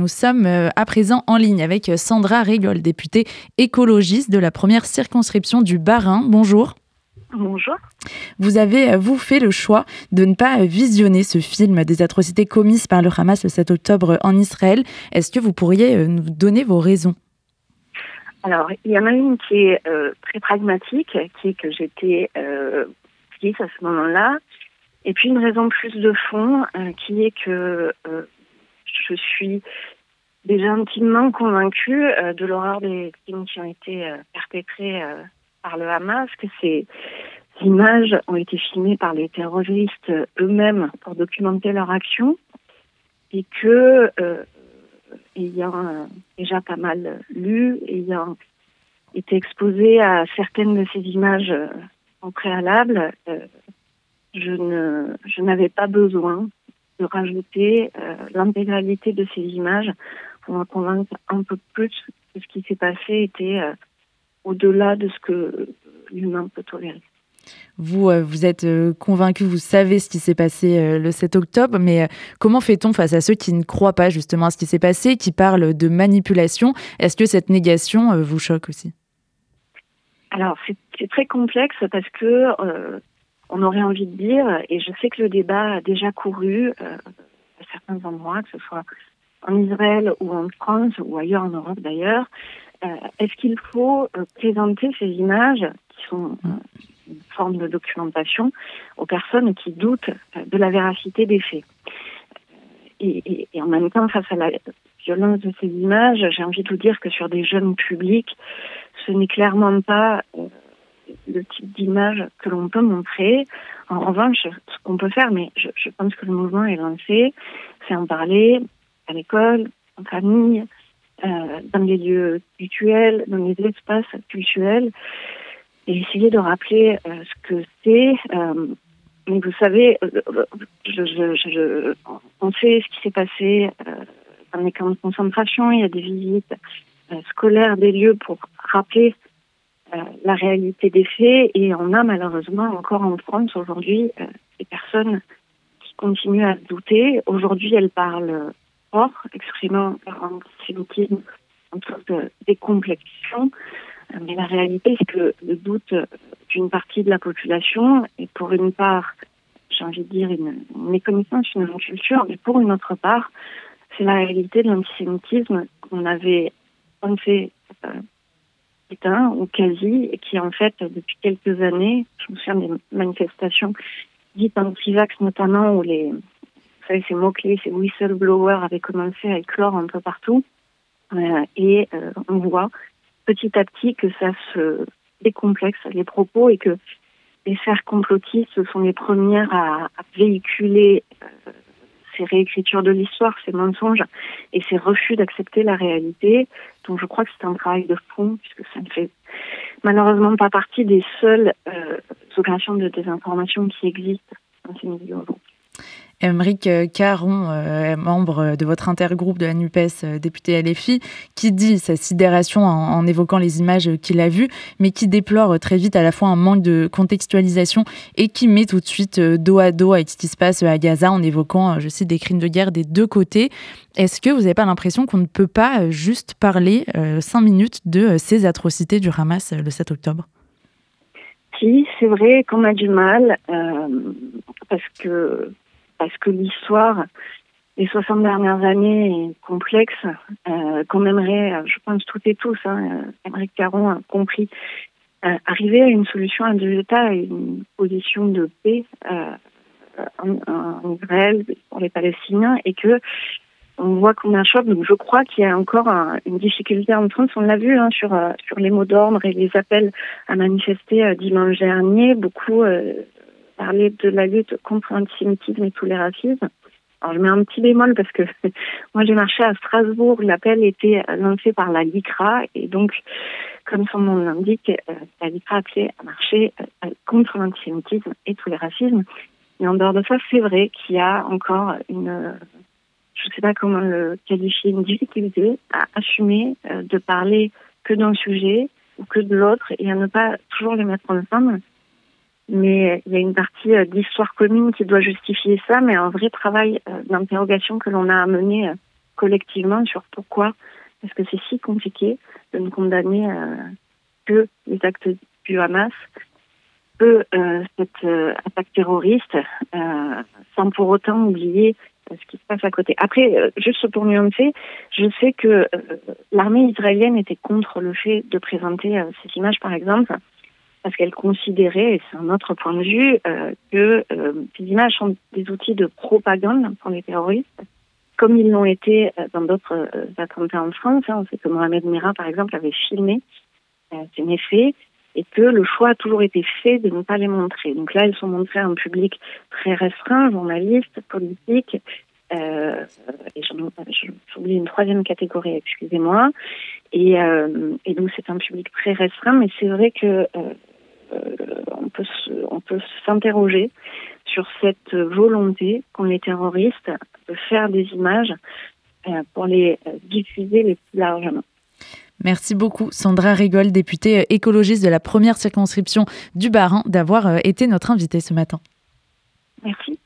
nous sommes à présent en ligne avec Sandra Régol, députée écologiste de la première circonscription du Bas-Rhin. Bonjour. Bonjour. Vous avez, vous, fait le choix de ne pas visionner ce film des atrocités commises par le Hamas le 7 octobre en Israël. Est-ce que vous pourriez nous donner vos raisons? Alors, il y en a une qui est très pragmatique, qui est que j'étais euh, à ce moment-là. Et puis une raison plus de fond, qui est que je suis déjà intimement convaincue de l'horreur des crimes qui ont été perpétrés par le Hamas, que ces images ont été filmées par les terroristes eux-mêmes pour documenter leur action et que, euh, ayant déjà pas mal lu, ayant été exposé à certaines de ces images en préalable, euh, je je n'avais pas besoin de rajouter euh, l'intégralité de ces images pour me convaincre un peu plus que ce qui s'est passé était euh, au-delà de ce que l'humain peut tolérer. Vous, euh, vous êtes convaincu, vous savez ce qui s'est passé le 7 octobre, mais comment fait-on face à ceux qui ne croient pas justement à ce qui s'est passé, qui parlent de manipulation? Est-ce que cette négation vous choque aussi? Alors, c'est très complexe parce que on aurait envie de dire, et je sais que le débat a déjà couru à certains endroits, que ce soit en Israël ou en France ou ailleurs en Europe d'ailleurs, est-ce qu'il faut présenter ces images qui sont une forme de documentation aux personnes qui doutent de la véracité des faits? Et, en même temps, face à la violence de ces images, j'ai envie de vous dire que sur des jeunes publics, ce n'est clairement pas le type d'image que l'on peut montrer. En revanche, ce qu'on peut faire, mais je, pense que le mouvement est lancé, c'est en parler à l'école, en famille, euh, dans les lieux cultuels, dans les espaces culturels, et essayer de rappeler euh, ce que c'est. Euh, mais vous savez, on sait ce qui s'est passé dans les camps de concentration. Il y a des visites scolaires des lieux pour rappeler la réalité des faits. Et on a malheureusement encore en France aujourd'hui des personnes qui continuent à douter. Aujourd'hui, elles parlent fort, exprimant leur antisémitisme en toute décomplexion. Mais la réalité, c'est que le doute d'une partie de la population est pour une part, j'ai envie de dire, une, méconnaissance, une culture, mais pour une autre part, c'est la réalité de l'antisémitisme qu'on avait pensé euh, ou quasi, et qui en fait, depuis quelques années, je me souviens des manifestations dites anti-vax notamment, où les, vous savez, ces mots-clés, ces whistleblowers avaient commencé à éclore un peu partout. Euh, et euh, on voit petit à petit que ça se décomplexe les propos et que les serres complotistes sont les premières à, véhiculer euh, ces réécritures de l'histoire, ces mensonges et ces refus d'accepter la réalité. Donc je crois que c'est un travail de fond puisque ça ne fait malheureusement pas partie des seules euh, opérations de désinformation qui existent dans ces milieux Émeric Caron, euh, membre de votre intergroupe de la NUPES, euh, député LFI, qui dit sa sidération en, évoquant les images qu'il a vues, mais qui déplore très vite à la fois un manque de contextualisation et qui met tout de suite euh, dos à dos avec ce qui se passe à Gaza en évoquant, je cite, des crimes de guerre des deux côtés. Est-ce que vous n'avez pas l'impression qu'on ne peut pas juste parler cinq minutes de ces atrocités du Hamas le 7 octobre? Si, c'est vrai qu'on a du mal parce que parce que l'histoire des 60 dernières années est complexe, euh, qu'on aimerait, je pense toutes et tous, hein, Caron a compris, euh, arriver à une solution à deux États, une position de paix euh, en, Israël pour les Palestiniens, et que on voit qu'on a un choc. Donc je crois qu'il y a encore une difficulté en France. On l'a vu hein, sur sur les mots d'ordre et les appels à manifester dimanche dernier. Beaucoup parler de la lutte contre l'antisémitisme et tous les racismes. Alors, je mets un petit bémol parce que moi, j'ai marché à Strasbourg. L'appel était lancé par la LICRA. Et donc, comme son nom l'indique, euh, la LICRA appelait à marcher euh, contre l'antisémitisme et tous les racismes. Et en dehors de ça, c'est vrai qu'il y a encore une, je ne sais pas comment le qualifier, une difficulté à assumer euh, de parler que d'un sujet ou que de l'autre et à ne pas toujours les mettre ensemble mais il y a une partie euh, d'histoire commune qui doit justifier ça, mais un vrai travail euh, d'interrogation que l'on a à mener euh, collectivement sur pourquoi est-ce que c'est si compliqué de ne condamner que les actes du Hamas, que cette attaque terroriste, sans pour autant oublier ce qui se passe à côté. Après, juste pour nuancer, je sais que l'armée israélienne était contre le fait de présenter ces images, par exemple, parce qu'elle considérait, et c'est un autre point de vue, que ces images sont des outils de propagande pour les terroristes, comme ils l'ont été dans d'autres attentats en France. Hein. On sait que Mohamed Merah, par exemple, avait filmé ces méfaits et que le choix a toujours été fait de ne pas les montrer. Donc là, elles sont montrées à un public très restreint, journalistes, politiques, euh, et j'oublie une troisième catégorie, excusez-moi. Et, euh, et, donc c'est un public très restreint, mais c'est vrai que euh, euh on peut on peut s'interroger sur cette volonté qu'ont les terroristes de faire des images euh, pour les diffuser les plus largement. Merci beaucoup, Sandra Rigol, députée écologiste de la première circonscription du Bas-Rhin, d'avoir euh, été notre invitée ce matin. Merci.